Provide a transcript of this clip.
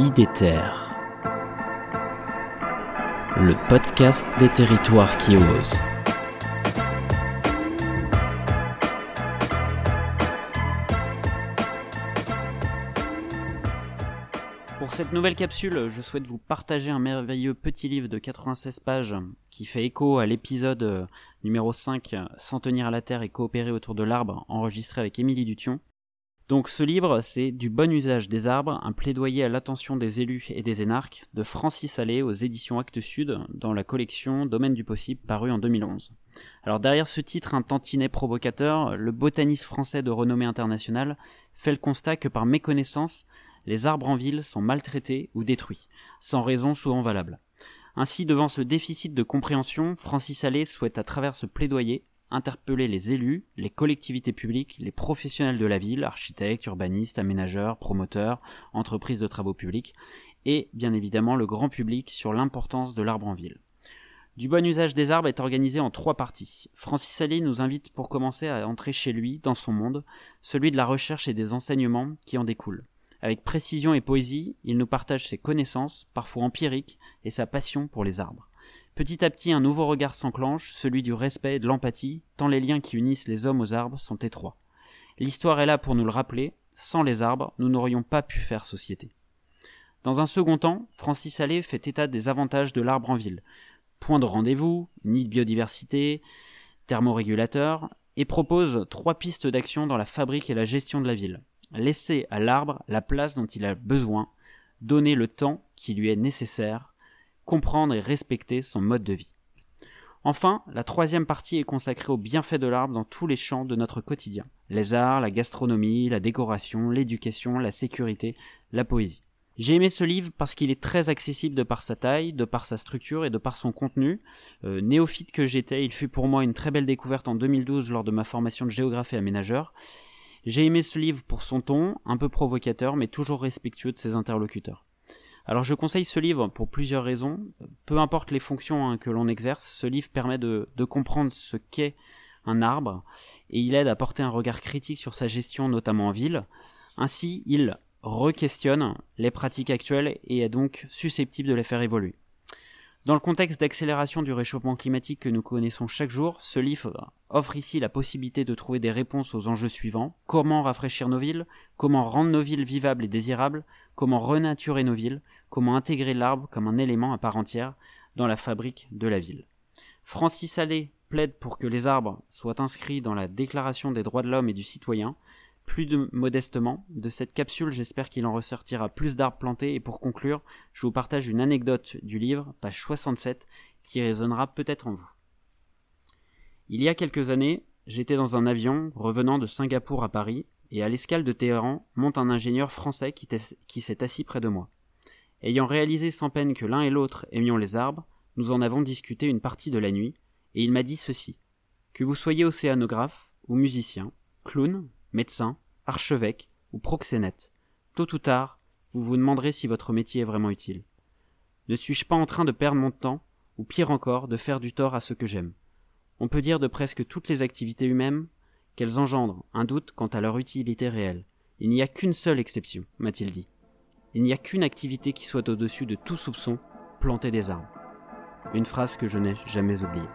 IDETER, le podcast des territoires qui osent. Pour cette nouvelle capsule, je souhaite vous partager un merveilleux petit livre de 96 pages qui fait écho à l'épisode numéro 5 S'en tenir à la terre et coopérer autour de l'arbre enregistré avec Émilie Dution. Donc ce livre, c'est Du bon usage des arbres, un plaidoyer à l'attention des élus et des énarques de Francis Allais aux éditions Actes Sud dans la collection Domaine du possible paru en 2011. Alors derrière ce titre un tantinet provocateur, le botaniste français de renommée internationale fait le constat que par méconnaissance, les arbres en ville sont maltraités ou détruits, sans raison souvent valable. Ainsi, devant ce déficit de compréhension, Francis Allais souhaite à travers ce plaidoyer interpeller les élus, les collectivités publiques, les professionnels de la ville, architectes, urbanistes, aménageurs, promoteurs, entreprises de travaux publics, et bien évidemment le grand public sur l'importance de l'arbre en ville. Du bon usage des arbres est organisé en trois parties. Francis Allais nous invite pour commencer à entrer chez lui, dans son monde, celui de la recherche et des enseignements qui en découlent. Avec précision et poésie, il nous partage ses connaissances, parfois empiriques, et sa passion pour les arbres. Petit à petit, un nouveau regard s'enclenche, celui du respect et de l'empathie, tant les liens qui unissent les hommes aux arbres sont étroits. L'histoire est là pour nous le rappeler, sans les arbres, nous n'aurions pas pu faire société. Dans un second temps, Francis Allais fait état des avantages de l'arbre en ville. Point de rendez-vous, nid de biodiversité, thermorégulateur, et propose trois pistes d'action dans la fabrique et la gestion de la ville. Laisser à l'arbre la place dont il a besoin, donner le temps qui lui est nécessaire, comprendre et respecter son mode de vie. Enfin, la troisième partie est consacrée aux bienfaits de l'arbre dans tous les champs de notre quotidien. Les arts, la gastronomie, la décoration, l'éducation, la sécurité, la poésie. J'ai aimé ce livre parce qu'il est très accessible de par sa taille, de par sa structure et de par son contenu. Euh, néophyte que j'étais, il fut pour moi une très belle découverte en 2012 lors de ma formation de géographie aménageur. J'ai aimé ce livre pour son ton, un peu provocateur mais toujours respectueux de ses interlocuteurs. Alors je conseille ce livre pour plusieurs raisons. Peu importe les fonctions hein, que l'on exerce, ce livre permet de, comprendre ce qu'est un arbre et il aide à porter un regard critique sur sa gestion, notamment en ville. Ainsi, il re-questionne les pratiques actuelles et est donc susceptible de les faire évoluer. Dans le contexte d'accélération du réchauffement climatique que nous connaissons chaque jour, ce livre offre ici la possibilité de trouver des réponses aux enjeux suivants. Comment rafraîchir nos villes? Comment rendre nos villes vivables et désirables? Comment renaturer nos villes? Comment intégrer l'arbre comme un élément à part entière dans la fabrique de la ville Francis Allais plaide pour que les arbres soient inscrits dans la Déclaration des droits de l'homme et du citoyen, plus modestement, de cette capsule, j'espère qu'il en ressortira plus d'arbres plantés. Et pour conclure, je vous partage une anecdote du livre, page 67, qui résonnera peut-être en vous. Il y a quelques années, j'étais dans un avion revenant de Singapour à Paris, et à l'escale de Téhéran monte un ingénieur français qui, qui s'est assis près de moi. Ayant réalisé sans peine que l'un et l'autre aimions les arbres, nous en avons discuté une partie de la nuit, et il m'a dit ceci. Que vous soyez océanographe, ou musicien, clown, médecin, archevêque ou proxénète. Tôt ou tard, vous vous demanderez si votre métier est vraiment utile. Ne suis-je pas en train de perdre mon temps, ou pire encore, de faire du tort à ce que j'aime? On peut dire de presque toutes les activités humaines qu'elles engendrent un doute quant à leur utilité réelle. Il n'y a qu'une seule exception, m'a-t-il dit. Il n'y a qu'une activité qui soit au-dessus de tout soupçon, planter des arbres. Une phrase que je n'ai jamais oubliée.